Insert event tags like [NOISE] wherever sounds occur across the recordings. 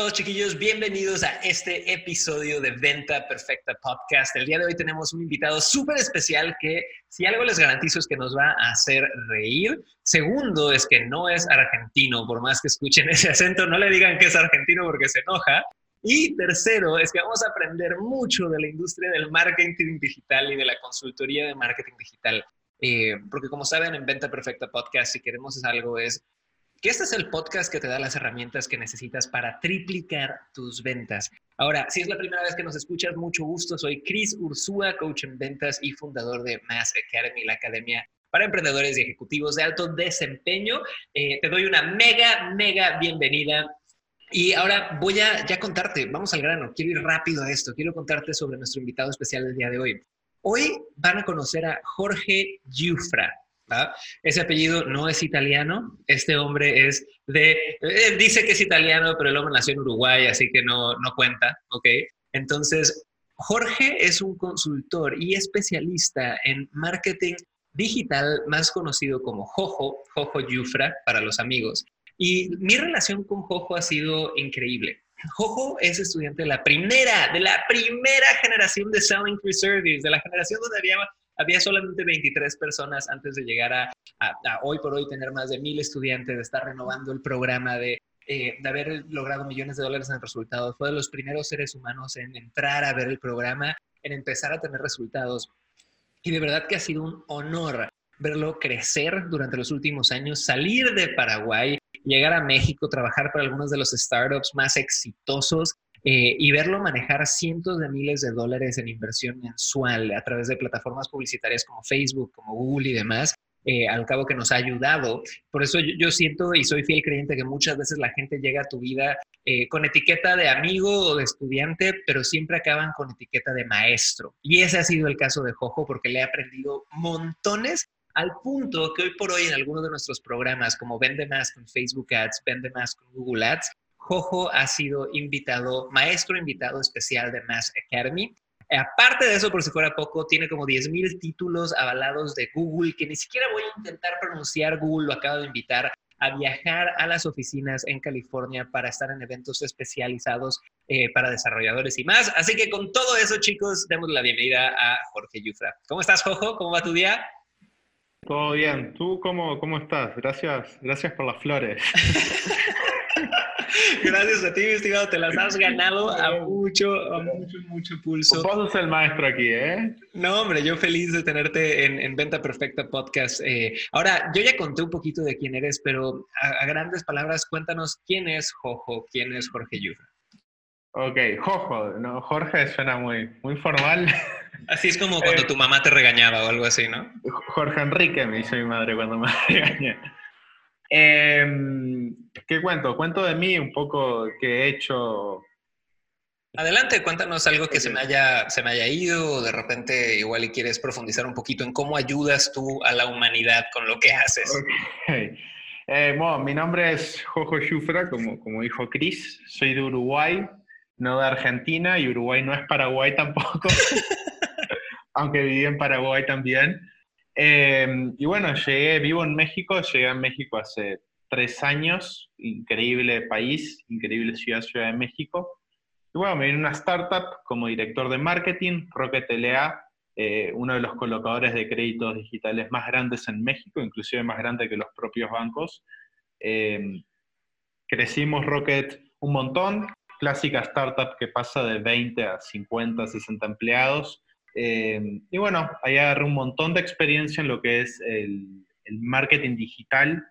Todos chiquillos, bienvenidos a este episodio de Venta Perfecta Podcast. El día de hoy tenemos un invitado súper especial que si algo les garantizo es que nos va a hacer reír. Segundo es que no es argentino, por más que escuchen ese acento, no le digan que es argentino porque se enoja. Y tercero es que vamos a aprender mucho de la industria del marketing digital y de la consultoría de marketing digital. Eh, porque como saben, en Venta Perfecta Podcast, si queremos algo es que este es el podcast que te da las herramientas que necesitas para triplicar tus ventas. Ahora, si es la primera vez que nos escuchas, mucho gusto. Soy Chris Ursúa, coach en ventas y fundador de Mass Academy, la academia para emprendedores y ejecutivos de alto desempeño. Eh, te doy una mega, mega bienvenida. Y ahora voy a ya contarte, vamos al grano, quiero ir rápido a esto, quiero contarte sobre nuestro invitado especial del día de hoy. Hoy van a conocer a Jorge Ese apellido no es italiano, este hombre es de, eh, dice que es italiano, pero el hombre nació en Uruguay, así que no, no cuenta, ¿ok? Entonces, Jorge es un consultor y especialista en marketing digital, más conocido como Jojo, Jojo Yufra para los amigos. Y mi relación con Jojo ha sido increíble. Jojo es estudiante de la primera, de la primera generación de Selling Free Service, de la generación donde había había solamente 23 personas antes de llegar a, hoy por hoy tener más de mil estudiantes, de estar renovando el programa, de, eh, de haber logrado millones de dólares en resultados. Fue de los primeros seres humanos en entrar a ver el programa, en empezar a tener resultados. Y de verdad que ha sido un honor verlo crecer durante los últimos años, salir de Paraguay, llegar a México, trabajar para algunos de los startups más exitosos eh, y verlo manejar cientos de miles de dólares en inversión mensual a través de plataformas publicitarias como Facebook, como Google y demás, eh, al cabo que nos ha ayudado. Por eso yo, siento y soy fiel creyente que muchas veces la gente llega a tu vida eh, con etiqueta de amigo o de estudiante, pero siempre acaban con etiqueta de maestro. Y ese ha sido el caso de Jojo porque le he aprendido montones al punto que hoy por hoy en algunos de nuestros programas, como Vende Más con Facebook Ads, Vende Más con Google Ads, Jojo ha sido invitado, maestro invitado especial de Mass Academy. Aparte de eso, por si fuera poco, tiene como 10.000 títulos avalados de Google, que ni siquiera voy a intentar pronunciar. Google lo acabo de invitar a viajar a las oficinas en California para estar en eventos especializados eh, para desarrolladores y más. Así que con todo eso, chicos, demos la bienvenida a Jorge Yufra. ¿Cómo estás, Jojo? ¿Cómo va tu día? Todo bien. ¿Tú cómo, cómo estás? Gracias, gracias por las flores. [LAUGHS] [LAUGHS] Gracias a ti, mi estimado. Te las has ganado a mucho, a mucho, mucho pulso. Vos sos el maestro aquí, ¿eh? No, hombre, yo feliz de tenerte en, Venta Perfecta Podcast. Eh, ahora, yo ya conté un poquito de quién eres, pero a, grandes palabras, cuéntanos quién es Jojo, quién es Jorge Yufra. Ok, Jojo, no, Jorge suena muy, muy formal. [LAUGHS] Así es como cuando eh, tu mamá te regañaba o algo así, ¿no? Jorge Enrique me dice mi madre cuando me [LAUGHS] regaña. Em, ¿Qué cuento? Cuento de mí un poco que he hecho. Adelante, cuéntanos algo que se me haya, se me haya ido o de repente igual y quieres profundizar un poquito en cómo ayudas tú a la humanidad con lo que haces. [LAUGHS] Eh, bueno, mi nombre es Jojo Schufra, como, como dijo Chris. Soy de Uruguay, no de Argentina, y Uruguay no es Paraguay tampoco, [LAUGHS] aunque viví en Paraguay también. Em, y bueno, llegué, vivo en México, llegué a México hace tres años, increíble país, increíble ciudad, Ciudad de México. Y bueno, me vine una startup como director de marketing, Rocket LA, eh, uno de los colocadores de créditos digitales más grandes en México, inclusive más grande que los propios bancos. Em, crecimos Rocket un montón, clásica startup que pasa de 20 a 50, 60 empleados. Eh, y bueno, ahí agarré un montón de experiencia en lo que es el, marketing digital.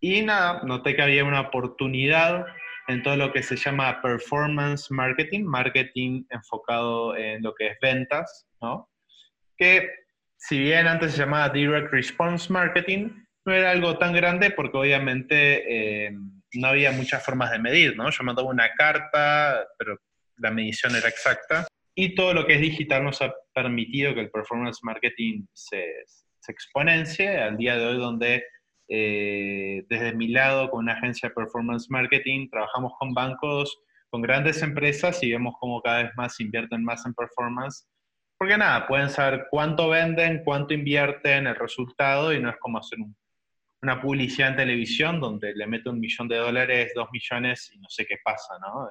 Y nada, noté que había una oportunidad en todo lo que se llama performance marketing, marketing enfocado en lo que es ventas, ¿no? Que si bien antes se llamaba direct response marketing, no era algo tan grande porque obviamente eh, no había muchas formas de medir, ¿no? Yo mandaba una carta, pero la medición era exacta y todo lo que es digital nos ha permitido que el performance marketing se, se exponencie al día de hoy donde eh, desde mi lado con una agencia de performance marketing trabajamos con bancos, con grandes empresas y vemos cómo cada vez más invierten más en performance. Porque nada, pueden saber cuánto venden, cuánto invierten, el resultado y no es como hacer una publicidad en televisión donde le mete un millón de dólares, dos millones y no sé qué pasa, ¿no?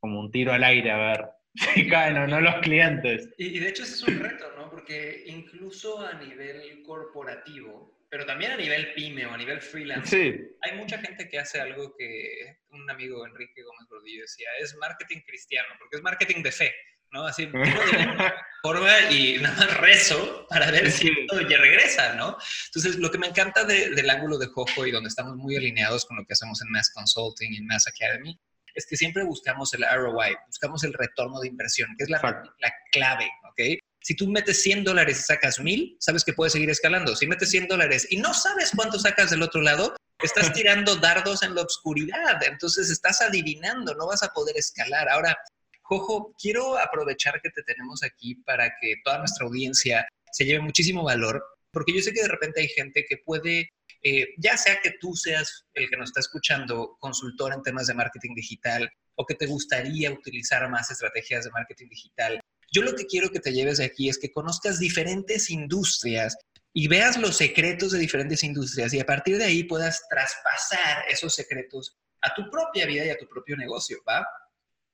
Como un tiro al aire a ver si caen o no los clientes. Y, y de hecho ese es un reto, ¿no? Porque incluso a nivel corporativo, pero también a nivel pyme o a nivel freelance, hay mucha gente que hace algo que un amigo Enrique Gómez Gordillo decía, es marketing cristiano, porque es marketing de fe, ¿no? Así, [LAUGHS] forma y nada más rezo para ver si todo ya regresa, ¿no? Entonces, lo que me encanta del ángulo de Jojo y donde estamos muy alineados con lo que hacemos en Mass Consulting y en Mass Academy, es que siempre buscamos el ROI, buscamos el retorno de inversión, que es la, la clave, ¿ok? Si tú metes 100 dólares y sacas 1000, sabes que puedes seguir escalando. Si metes 100 dólares y no sabes cuánto sacas del otro lado, estás [LAUGHS] tirando dardos en la oscuridad. Entonces estás adivinando, no vas a poder escalar. Ahora, Jojo, quiero aprovechar que te tenemos aquí para que toda nuestra audiencia se lleve muchísimo valor, porque yo sé que de repente hay gente que puede, eh, ya sea que tú seas el que nos está escuchando, consultor en temas de marketing digital, o que te gustaría utilizar más estrategias de marketing digital, yo lo que quiero que te lleves de aquí es que conozcas diferentes industrias y veas los secretos de diferentes industrias y a partir de ahí puedas traspasar esos secretos a tu propia vida y a tu propio negocio, ¿va?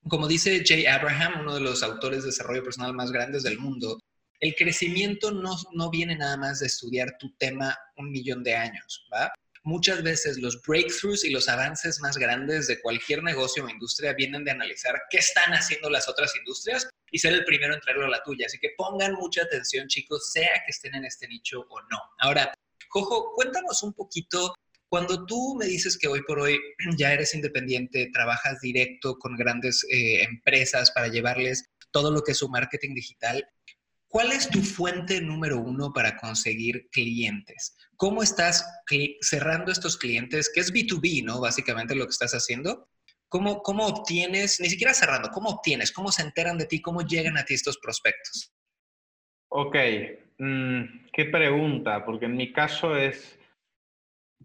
Como dice Jay Abraham, uno de los autores de desarrollo personal más grandes del mundo, el crecimiento no, no viene nada más de estudiar tu tema un millón de años, ¿va? muchas veces los breakthroughs y los avances más grandes de cualquier negocio o industria vienen de analizar qué están haciendo las otras industrias y ser el primero en traerlo a la tuya. Así que pongan mucha atención, chicos, sea que estén en este nicho o no. Ahora, Jojo, cuéntanos un poquito, cuando tú me dices que hoy por hoy [CLEARS THROAT] ya eres independiente, trabajas directo con grandes eh, empresas para llevarles todo lo que es su marketing digital, ¿Cuál es tu fuente número uno para conseguir clientes? ¿Cómo estás cerrando estos clientes? Que es B2B, ¿no? Básicamente lo que estás haciendo. ¿Cómo, ¿Cómo obtienes, ni siquiera cerrando, cómo obtienes, cómo se enteran de ti, cómo llegan a ti estos prospectos? Ok, mm, qué pregunta, porque en mi caso es,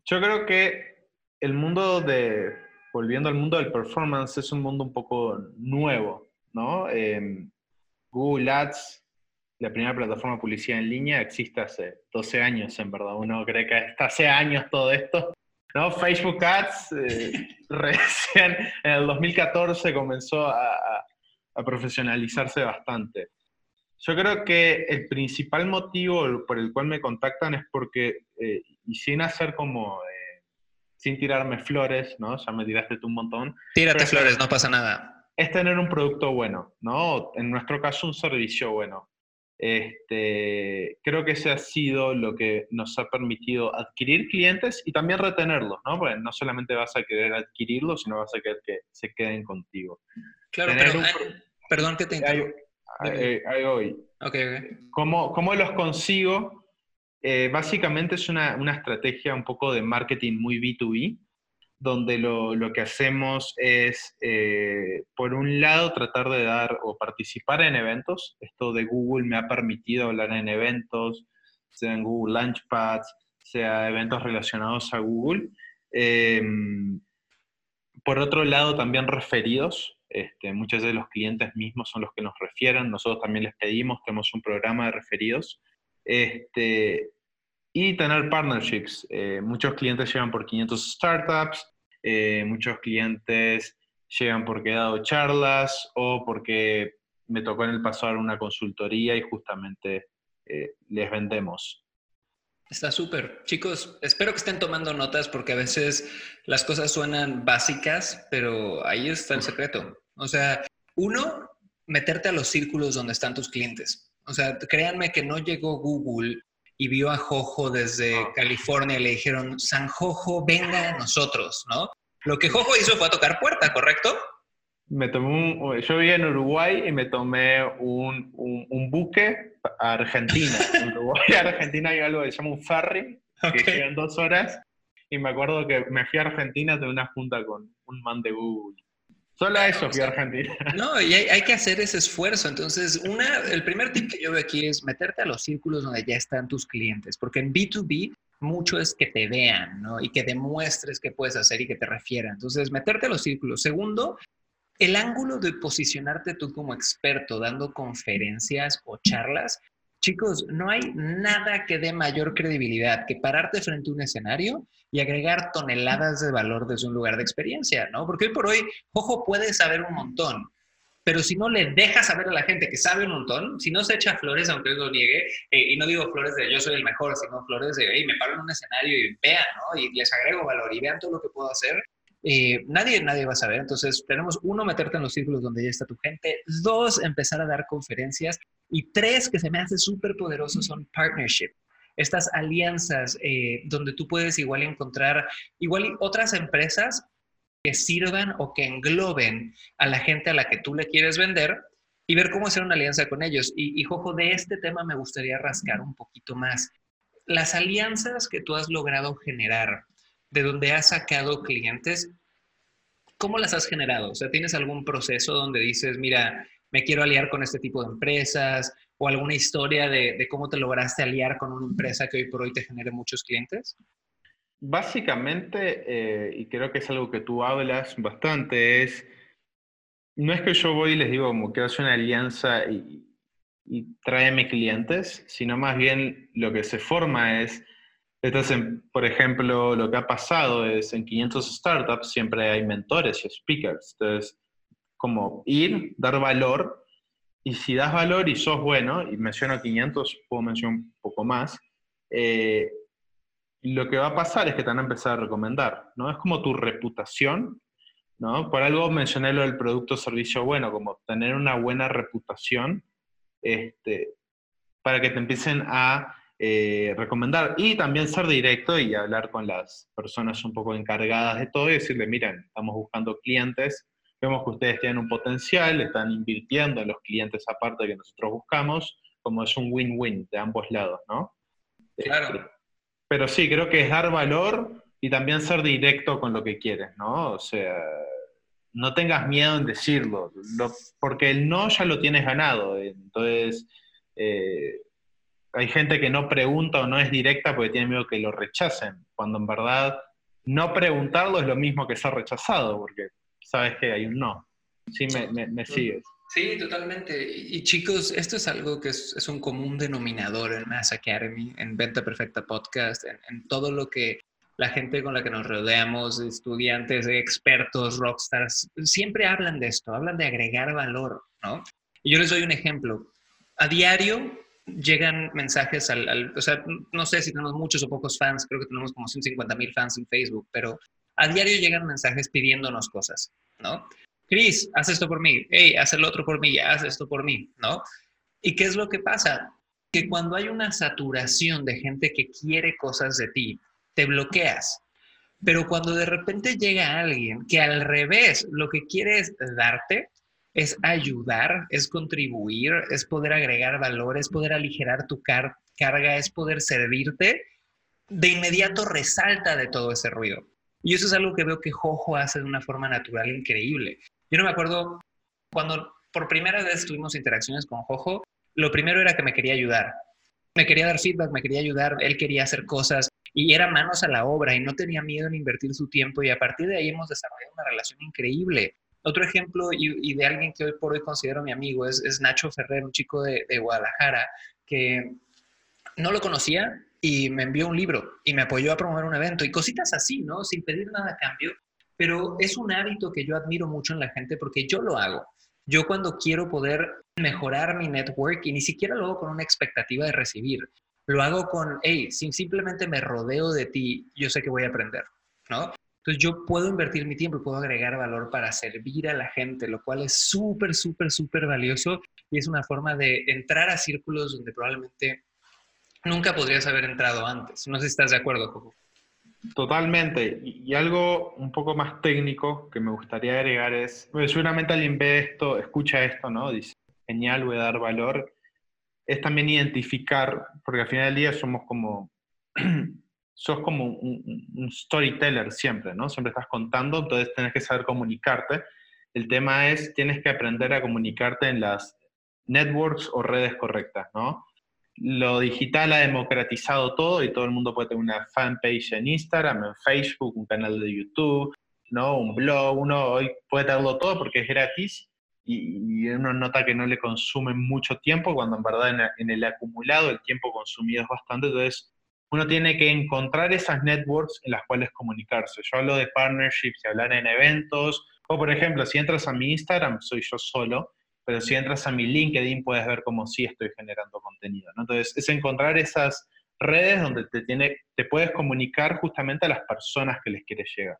yo creo que el mundo de, volviendo al mundo del performance, es un mundo un poco nuevo, ¿no? Em, Google Ads la primera plataforma de publicidad en línea existe hace 12 años, en verdad. Uno cree que está hace años todo esto. ¿no? Facebook Ads eh, [LAUGHS] recién en el 2014 comenzó a, profesionalizarse bastante. Yo creo que el principal motivo por el cual me contactan es porque, eh, y sin hacer como, eh, sin tirarme flores, ¿no? Ya me tiraste tú un montón. Tírate flores, no pasa nada. Es tener un producto bueno, ¿no? En nuestro caso, un servicio bueno. Este, creo que ese ha sido lo que nos ha permitido adquirir clientes y también retenerlos, ¿no? Porque no solamente vas a querer adquirirlos, sino vas a querer que se queden contigo. Claro, pero, perdón que te interrumpa. Ahí, voy. ¿Cómo, los consigo? Eh, básicamente es una, una, estrategia un poco de marketing muy B2B, donde lo, lo que hacemos es, eh, por un lado, tratar de dar o participar en eventos. Esto de Google me ha permitido hablar en eventos, sea en Google Launchpads, sea eventos relacionados a Google. Em, por otro lado, también referidos. Este, muchos de los clientes mismos son los que nos refieren. Nosotros también les pedimos, tenemos un programa de referidos. Este, y tener partnerships. Eh, muchos clientes llevan por 500 startups, eh, muchos clientes llegan porque he dado charlas o porque me tocó en el pasado una consultoría y justamente eh, les vendemos. Está súper. Chicos, espero que estén tomando notas porque a veces las cosas suenan básicas, pero ahí está el secreto. O sea, uno, meterte a los círculos donde están tus clientes. O sea, créanme que no llegó Google y vio a Jojo desde ah. California y le dijeron, San Jojo, venga a nosotros, ¿no? Lo que Jojo hizo fue a tocar puerta, ¿correcto? Me tomé un, yo vivía en Uruguay y me tomé un, un, buque a Argentina. [LAUGHS] En Uruguay a Argentina hay algo que se llama un ferry, que llegan dos horas. Y me acuerdo que me fui a Argentina de una junta con un man de Google. Solo a eso fui a Argentina. [LAUGHS] No, y hay, que hacer ese esfuerzo. Entonces, una, el primer tip que yo veo aquí es meterte a los círculos donde ya están tus clientes, porque en B2B mucho es que te vean, ¿no? Y que demuestres qué puedes hacer y que te refieran. Entonces, meterte a los círculos. Segundo, el ángulo de posicionarte tú como experto dando conferencias o charlas. Chicos, no hay nada que dé mayor credibilidad que pararte frente a un escenario y agregar toneladas de valor desde un lugar de experiencia, ¿no? Porque hoy por hoy, ojo, puede saber un montón, pero si no le dejas saber a la gente que sabe un montón, si no se echa flores, aunque lo niegue, eh, y no digo flores de yo soy el mejor, sino flores de, hey, me paro en un escenario y vean, ¿no? Y les agrego valor y vean todo lo que puedo hacer, eh, nadie, nadie va a saber. Entonces, tenemos uno, meterte en los círculos donde ya está tu gente. Dos, empezar a dar conferencias. Y tres, que se me hace súper poderoso, son partnership. Estas alianzas eh, donde tú puedes igual encontrar, igual otras empresas que sirvan o que engloben a la gente a la que tú le quieres vender y ver cómo hacer una alianza con ellos. Y, y Jojo, de este tema me gustaría rascar un poquito más. Las alianzas que tú has logrado generar, de donde has sacado clientes, ¿cómo las has generado? O sea, ¿tienes algún proceso donde dices, mira, me quiero aliar con este tipo de empresas? ¿O alguna historia de, cómo te lograste aliar con una empresa que hoy por hoy te genere muchos clientes? Básicamente, eh, y creo que es algo que tú hablas bastante, es, no es que yo voy y les digo como quiero hacer una alianza y, y tráeme clientes, sino más bien lo que se forma es por ejemplo, lo que ha pasado es en 500 startups siempre hay mentores y speakers. Entonces, como ir, dar valor, y si das valor y sos bueno, y menciono 500, puedo mencionar un poco más, eh, lo que va a pasar es que te van a empezar a recomendar, ¿no? Es como tu reputación, ¿no? Por algo mencioné lo del producto o servicio bueno, como tener una buena reputación, este, para que te empiecen a eh, recomendar y también ser directo y hablar con las personas un poco encargadas de todo y decirle, miren, estamos buscando clientes, vemos que ustedes tienen un potencial, están invirtiendo en los clientes aparte que nosotros buscamos, como es un win-win de ambos lados, ¿no? Claro. Este, pero sí, creo que es dar valor y también ser directo con lo que quieres, ¿no? O sea, no tengas miedo en decirlo, porque el no ya lo tienes ganado. Entonces, eh, hay gente que no pregunta o no es directa porque tiene miedo que lo rechacen, cuando en verdad no preguntarlo es lo mismo que ser rechazado, porque sabes que hay un no. Sí, me, me, sigues. Sí, totalmente. Y chicos, esto es algo que es, un común denominador en Mass Academy, en Venta Perfecta Podcast, en, todo lo que la gente con la que nos rodeamos, estudiantes, expertos, rockstars, siempre hablan de esto, hablan de agregar valor, ¿no? Y yo les doy un ejemplo. A diario llegan mensajes al, o sea, no sé si tenemos muchos o pocos fans, creo que tenemos como 150 mil fans en Facebook, pero a diario llegan mensajes pidiéndonos cosas, ¿no? Chris, haz esto por mí, hey, haz el otro por mí, haz esto por mí, ¿no? ¿Y qué es lo que pasa? Que cuando hay una saturación de gente que quiere cosas de ti, te bloqueas. Pero cuando de repente llega alguien que al revés lo que quiere es darte, es ayudar, es contribuir, es poder agregar valor, es poder aligerar tu carga, es poder servirte, de inmediato resalta de todo ese ruido. Y eso es algo que veo que Jojo hace de una forma natural increíble. Yo no me acuerdo cuando por primera vez tuvimos interacciones con Jojo, lo primero era que me quería ayudar. Me quería dar feedback, me quería ayudar, él quería hacer cosas y era manos a la obra y no tenía miedo en invertir su tiempo y a partir de ahí hemos desarrollado una relación increíble. Otro ejemplo y, de alguien que hoy por hoy considero mi amigo es, Nacho Ferrer, un chico de, Guadalajara que no lo conocía y me envió un libro y me apoyó a promover un evento y cositas así, ¿no? Sin pedir nada a cambio. Pero es un hábito que yo admiro mucho en la gente porque yo lo hago. Yo cuando quiero poder mejorar mi network y ni siquiera lo hago con una expectativa de recibir, lo hago con, hey, si simplemente me rodeo de ti, yo sé que voy a aprender, ¿no? Entonces yo puedo invertir mi tiempo y puedo agregar valor para servir a la gente, lo cual es súper, súper, súper valioso y es una forma de entrar a círculos donde probablemente nunca podrías haber entrado antes. No sé si estás de acuerdo, Coco. Totalmente. Y, algo un poco más técnico que me gustaría agregar es, seguramente alguien ve esto, escucha esto, ¿no? Dice, genial, voy a dar valor. Es también identificar, porque al final del día somos como [CLEARS THROAT] sos como un, storyteller siempre, ¿no? Siempre estás contando, entonces tenés que saber comunicarte. El tema es, tienes que aprender a comunicarte en las networks o redes correctas, ¿no? Lo digital ha democratizado todo y todo el mundo puede tener una fanpage en Instagram, en Facebook, un canal de YouTube, ¿no? Un blog, uno hoy puede tenerlo todo porque es gratis y, uno nota que no le consume mucho tiempo cuando en verdad en, en el acumulado el tiempo consumido es bastante, entonces uno tiene que encontrar esas networks en las cuales comunicarse. Yo hablo de partnerships y hablar en eventos, o por ejemplo, si entras a mi Instagram, soy yo solo, pero si entras a mi LinkedIn puedes ver cómo sí estoy generando contenido. Entonces, es encontrar esas redes donde te, tiene, te puedes comunicar justamente a las personas que les quieres llegar.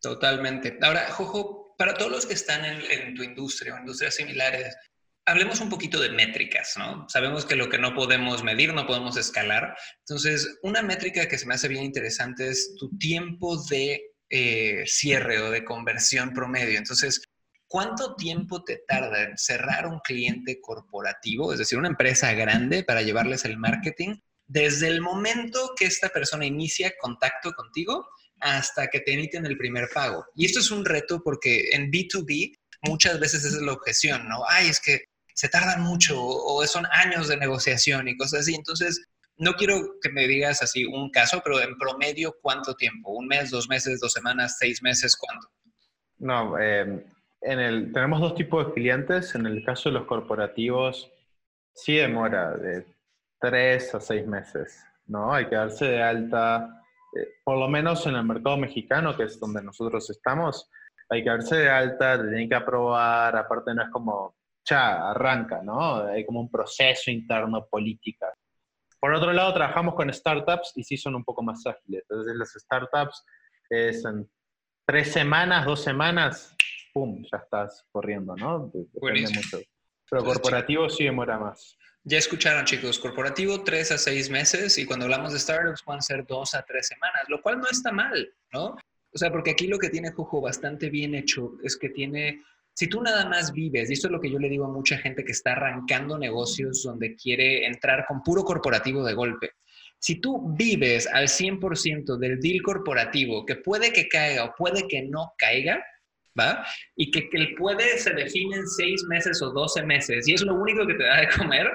Totalmente. Ahora, Jojo, para todos los que están en, en tu industria o industrias similares, hablemos un poquito de métricas, ¿no? Sabemos que lo que no podemos medir, no podemos escalar. Entonces, una métrica que se me hace bien interesante es tu tiempo de eh, cierre o de conversión promedio. Entonces, ¿cuánto tiempo te tarda en cerrar un cliente corporativo, es decir, una empresa grande para llevarles el marketing, desde el momento que esta persona inicia contacto contigo hasta que te emiten el primer pago? Y esto es un reto porque en B2B muchas veces es la objeción, ¿no? Ay, es que se tardan mucho o son años de negociación y cosas así. Entonces, no quiero que me digas así un caso, pero en promedio, ¿cuánto tiempo? ¿Un mes, dos meses, dos semanas, seis meses? ¿Cuánto? No, em, en el, tenemos dos tipos de clientes. En el caso de los corporativos, sí demora de tres a seis meses, ¿no? Hay que darse de alta, eh, por lo menos en el mercado mexicano, que es donde nosotros estamos, hay que darse de alta, te tienen que aprobar, aparte no es como, ya, arranca, ¿no? Hay como un proceso interno, política. Por otro lado, trabajamos con startups y sí son un poco más ágiles. Entonces, las startups es en tres semanas, dos semanas, ¡pum! Ya estás corriendo, ¿no? Depende mucho. Pero corporativo sí demora más. Ya escucharon, chicos, corporativo tres a seis meses y cuando hablamos de startups pueden ser dos a tres semanas, lo cual no está mal, ¿no? O sea, porque aquí lo que tiene Jojo bastante bien hecho es que tiene si tú nada más vives, y esto es lo que yo le digo a mucha gente que está arrancando negocios donde quiere entrar con puro corporativo de golpe, si tú vives al 100% del deal corporativo, que puede que caiga o puede que no caiga, ¿va? Y que, que el puede se define en seis meses o 12 meses, y es lo único que te da de comer,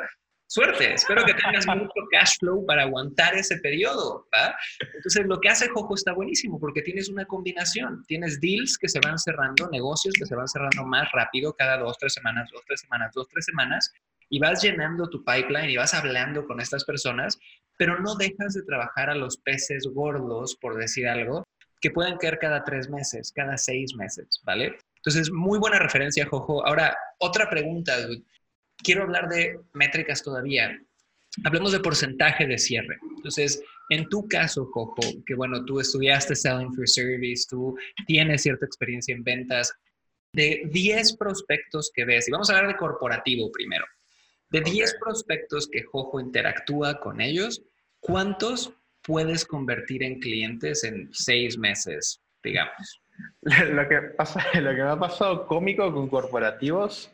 suerte. Espero que tengas mucho cash flow para aguantar ese periodo. ¿va? Entonces, lo que hace Jojo está buenísimo porque tienes una combinación. Tienes deals que se van cerrando, negocios que se van cerrando más rápido cada dos, tres semanas, dos, tres semanas, dos, tres semanas, y vas llenando tu pipeline y vas hablando con estas personas, pero no dejas de trabajar a los peces gordos, por decir algo, que pueden caer cada tres meses, cada seis meses, ¿vale? Entonces, muy buena referencia, Jojo. Ahora, otra pregunta, quiero hablar de métricas todavía. Hablemos de porcentaje de cierre. Entonces, en tu caso, Coco, que bueno, tú estudiaste Selling for Service, tú tienes cierta experiencia en ventas, de 10 prospectos que ves, y vamos a hablar de corporativo primero, de 10 prospectos que Jojo interactúa con ellos, ¿cuántos puedes convertir en clientes en seis meses, digamos? [LAUGHS] Lo que, pasa, [LAUGHS] lo que me ha pasado cómico con corporativos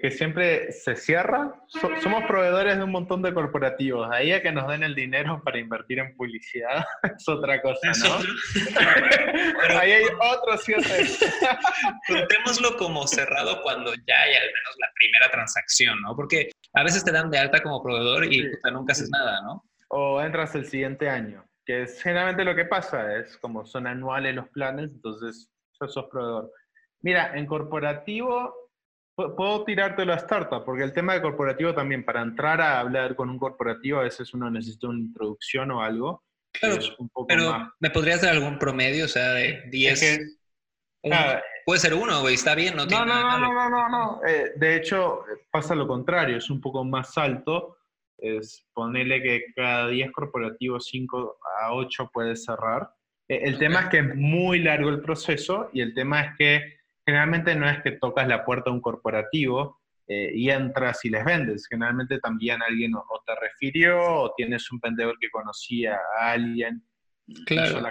que siempre se cierra. somos proveedores de un montón de corporativos. Ahí a que nos den el dinero para invertir en publicidad [LAUGHS] es otra cosa, ¿no? Ahí hay otro cierre. Contémoslo como cerrado cuando ya hay al menos la primera transacción, ¿no? Porque a veces te dan de alta como proveedor y nunca haces nada, ¿no? O entras el siguiente año, que es generalmente lo que pasa, es como son anuales los planes, entonces sos proveedor. Mira, en corporativo Puedo tirarte la startup, porque el tema de corporativo también, para entrar a hablar con un corporativo, a veces uno necesita una introducción o algo. Claro, pero ¿me podrías dar algún promedio? O sea, de 10. puede ser uno, güey, está bien, no No, no, no, no, no, no, eh, de hecho, pasa lo contrario, es un poco más alto. Es ponerle que cada 10 corporativos, 5 a 8 puedes cerrar. Eh, el tema es que es muy largo el proceso y el tema es que generalmente no es que tocas la puerta a un corporativo eh, y entras y les vendes. Generalmente también alguien o, te refirió o tienes un vendedor que conocía a alguien. Claro.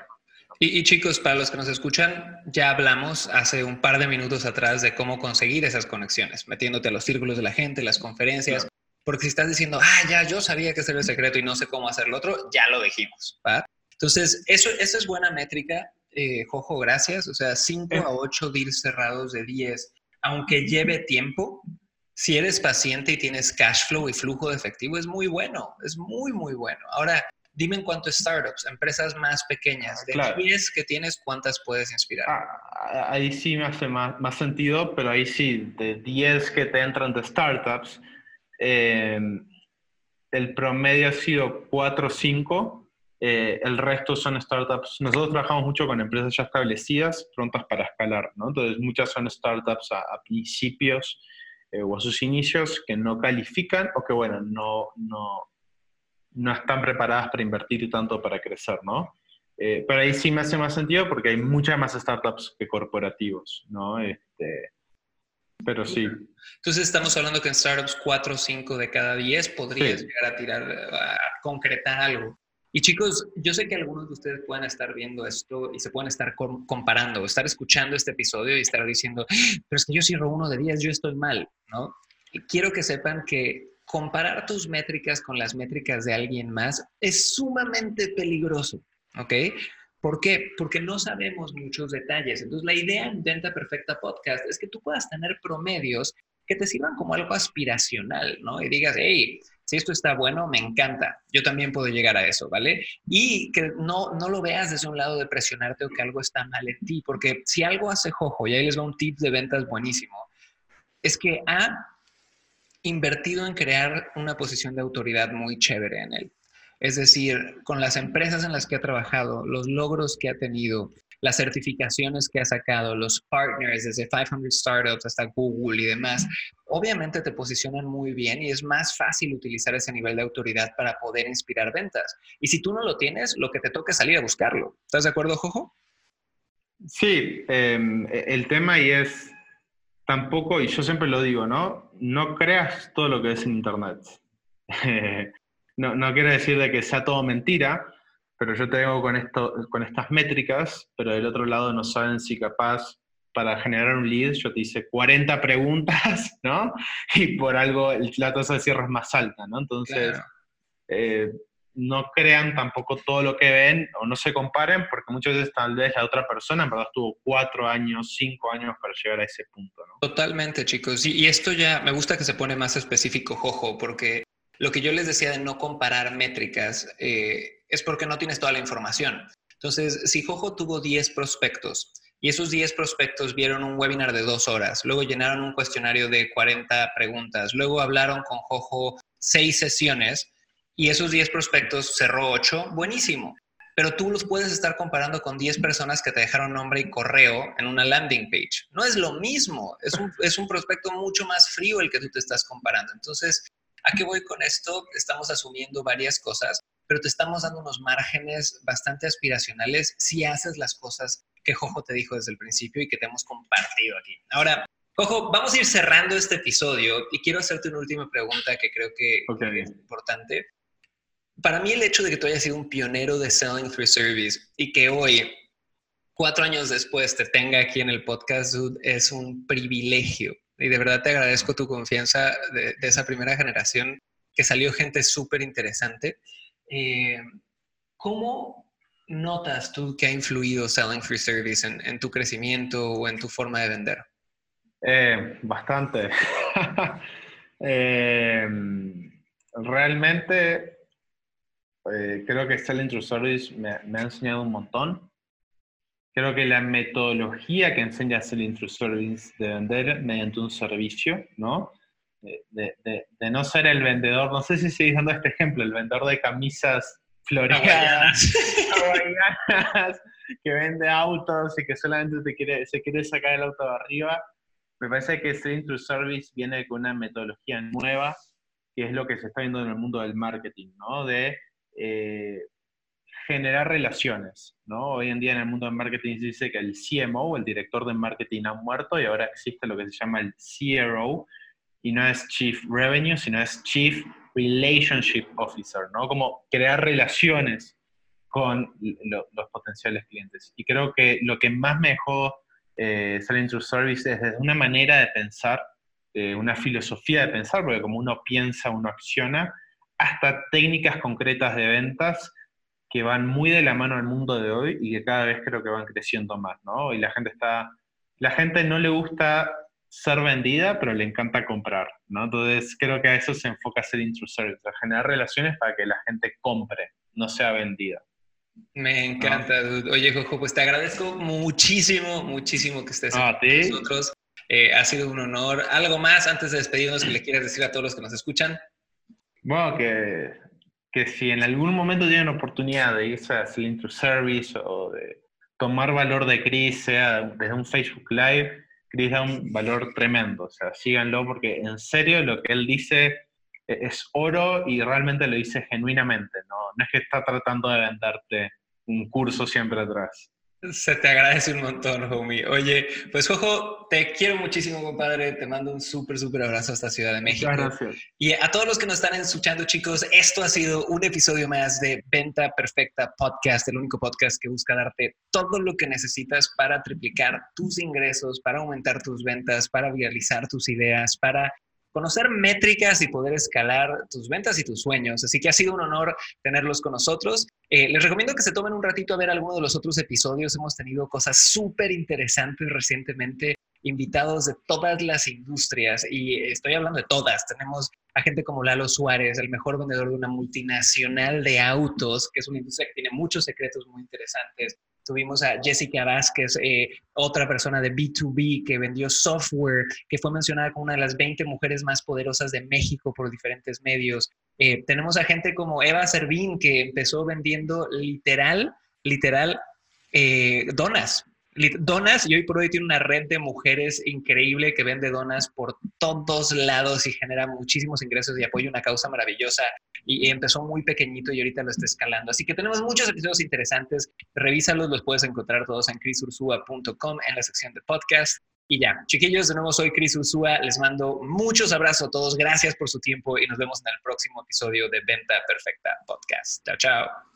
Y, y, chicos, para los que nos escuchan, ya hablamos hace un par de minutos atrás de cómo conseguir esas conexiones, metiéndote a los círculos de la gente, las conferencias. Porque si estás diciendo, ah, ya, yo sabía que era el secreto y no sé cómo hacer lo otro, ya lo dijimos, ¿va? Entonces, eso, esa es buena métrica eh, Jojo, gracias. O sea, 5 a 8 deals cerrados de 10, aunque lleve tiempo, si eres paciente y tienes cash flow y flujo de efectivo, es muy bueno, es muy, muy bueno. Ahora, dime en cuánto startups, empresas más pequeñas, de 10 que tienes, ¿cuántas puedes inspirar? Ah, ahí sí me hace más, más, sentido, pero ahí sí, de 10 que te entran de startups, eh, el promedio ha sido 4 o 5 eh, el resto son startups. Nosotros trabajamos mucho con empresas ya establecidas, prontas para escalar, ¿no? Entonces, muchas son startups a, principios eh, o a sus inicios que no califican o que, bueno, no, no, no están preparadas para invertir tanto para crecer, ¿no? Eh, pero ahí sí me hace más sentido porque hay muchas más startups que corporativos, ¿no? Este, pero sí. Entonces estamos hablando que en startups 4 o 5 de cada 10 podrías llegar a tirar, a concretar algo. Y chicos, yo sé que algunos de ustedes pueden estar viendo esto y se pueden estar comparando, estar escuchando este episodio y estar diciendo, pero es que yo cierro uno de 10, yo estoy mal, ¿no? Y quiero que sepan que comparar tus métricas con las métricas de alguien más es sumamente peligroso, ¿ok? ¿Por qué? Porque no sabemos muchos detalles. Entonces, la idea en Venta Perfecta Podcast es que tú puedas tener promedios que te sirvan como algo aspiracional, ¿no? Y digas, hey, si esto está bueno, me encanta, yo también puedo llegar a eso, ¿vale? Y que no, no lo veas desde un lado de presionarte o que algo está mal en ti, porque si algo hace Jojo, y ahí les va un tip de ventas buenísimo, es que ha invertido en crear una posición de autoridad muy chévere en él. Es decir, con las empresas en las que ha trabajado, los logros que ha tenido, las certificaciones que ha sacado, los partners desde 500 Startups hasta Google y demás, obviamente te posicionan muy bien y es más fácil utilizar ese nivel de autoridad para poder inspirar ventas. Y si tú no lo tienes, lo que te toca es salir a buscarlo. ¿Estás de acuerdo, Jojo? Sí, em, el tema es tampoco, y yo siempre lo digo, ¿no? No creas todo lo que ves en Internet. [LAUGHS] no, no quiere decir de que sea todo mentira, pero yo tengo con, esto, con estas métricas, pero del otro lado no saben si capaz para generar un lead yo te hice 40 preguntas, [LAUGHS] ¿no? Y por algo la tasa de cierre es más alta, ¿no? Entonces, eh, no crean tampoco todo lo que ven o no se comparen, porque muchas veces tal vez la otra persona en verdad estuvo cuatro años, cinco años para llegar a ese punto, ¿no? Totalmente, chicos. Y, y esto ya me gusta que se pone más específico, Jojo, porque lo que yo les decía de no comparar métricas, eh, es porque no tienes toda la información. Entonces, si Jojo tuvo 10 prospectos y esos 10 prospectos vieron un webinar de dos horas, luego llenaron un cuestionario de 40 preguntas, luego hablaron con Jojo seis sesiones y esos 10 prospectos cerró 8, buenísimo. Pero tú los puedes estar comparando con 10 personas que te dejaron nombre y correo en una landing page. No es lo mismo, es un, es un prospecto mucho más frío el que tú te estás comparando. Entonces, ¿a qué voy con esto? Estamos asumiendo varias cosas pero te estamos dando unos márgenes bastante aspiracionales si haces las cosas que Jojo te dijo desde el principio y que te hemos compartido aquí. Ahora, Jojo, vamos a ir cerrando este episodio y quiero hacerte una última pregunta que creo que es importante. Para mí el hecho de que tú hayas sido un pionero de Selling Through Service y que hoy, cuatro años después, te tenga aquí en el podcast, es un privilegio. Y de verdad te agradezco tu confianza de, esa primera generación que salió gente súper interesante. Eh, ¿Cómo notas tú que ha influido Selling Free Service en, tu crecimiento o en tu forma de vender? Eh, bastante. [LAUGHS] Eh, realmente creo que Selling Through Service me, ha enseñado un montón. Creo que la metodología que enseña Selling Through Service de vender mediante un servicio, ¿no? de, no ser el vendedor, no sé si seguís dando este ejemplo, el vendedor de camisas floreadas, [LAUGHS] que vende autos y que solamente te quiere, se quiere sacar el auto de arriba. Me parece que Selling to Service viene con una metodología nueva, que es lo que se está viendo en el mundo del marketing, ¿no? De eh, generar relaciones, ¿no? Hoy en día en el mundo del marketing se dice que el CMO, el director de marketing, ha muerto y ahora existe lo que se llama el CRO, y no es Chief Revenue, sino es Chief Relationship Officer, ¿no? Como crear relaciones con los potenciales clientes. Y creo que lo que más me dejó eh, Selling Service es una manera de pensar, eh, una filosofía de pensar, porque como uno piensa, uno acciona, hasta técnicas concretas de ventas que van muy de la mano al mundo de hoy y que cada vez creo que van creciendo más, ¿no? Y la gente está, la gente no le gusta ser vendida, pero le encanta comprar, ¿no? Entonces creo que a eso se enfoca ser intrusive, a generar relaciones para que la gente compre, no sea vendida. Me encanta, Oye, Jojo, pues te agradezco muchísimo, muchísimo que estés ah, con nosotros. Eh, ha sido un honor. ¿Algo más antes de despedirnos que le quieras decir a todos los que nos escuchan? Bueno, que que si en algún momento tienen oportunidad de irse a Cilindro Service o de tomar valor de Chris, sea desde un Facebook Live, Chris da un valor tremendo. O sea, síganlo porque en serio lo que él dice e-, es oro y realmente lo dice genuinamente. No, no es que está tratando de venderte un curso siempre atrás. Se te agradece un montón, homie. Oye, pues Jojo, te quiero muchísimo, compadre. Te mando un súper, súper abrazo hasta Ciudad de México. gracias. Y a todos los que nos están escuchando, chicos, esto ha sido un episodio más de Venta Perfecta Podcast, el único podcast que busca darte todo lo que necesitas para triplicar tus ingresos, para aumentar tus ventas, para viralizar tus ideas, para conocer métricas y poder escalar tus ventas y tus sueños. Así que ha sido un honor tenerlos con nosotros. Eh, les recomiendo que se tomen un ratito a ver alguno de los otros episodios. Hemos tenido cosas súper interesantes recientemente, invitados de todas las industrias y estoy hablando de todas. Tenemos a gente como Lalo Suárez, el mejor vendedor de una multinacional de autos, que es una industria que tiene muchos secretos muy interesantes. Tuvimos a Jessica Vázquez, eh, otra persona de B2B que vendió software, que fue mencionada como una de las 20 mujeres más poderosas de México por diferentes medios. Eh, tenemos a gente como Eva Servín, que empezó vendiendo literal, literal, eh, donas, donas y hoy por hoy tiene una red de mujeres increíble que vende donas por todos lados y genera muchísimos ingresos y apoya una causa maravillosa y empezó muy pequeñito y ahorita lo está escalando. Así que tenemos muchos episodios interesantes. Revísalos, los puedes encontrar todos en crisursua.com en la sección de podcast. Y ya, chiquillos, de nuevo soy Cris Ursúa. Les mando muchos abrazos a todos. Gracias por su tiempo y nos vemos en el próximo episodio de Venta Perfecta Podcast. Chao, chao.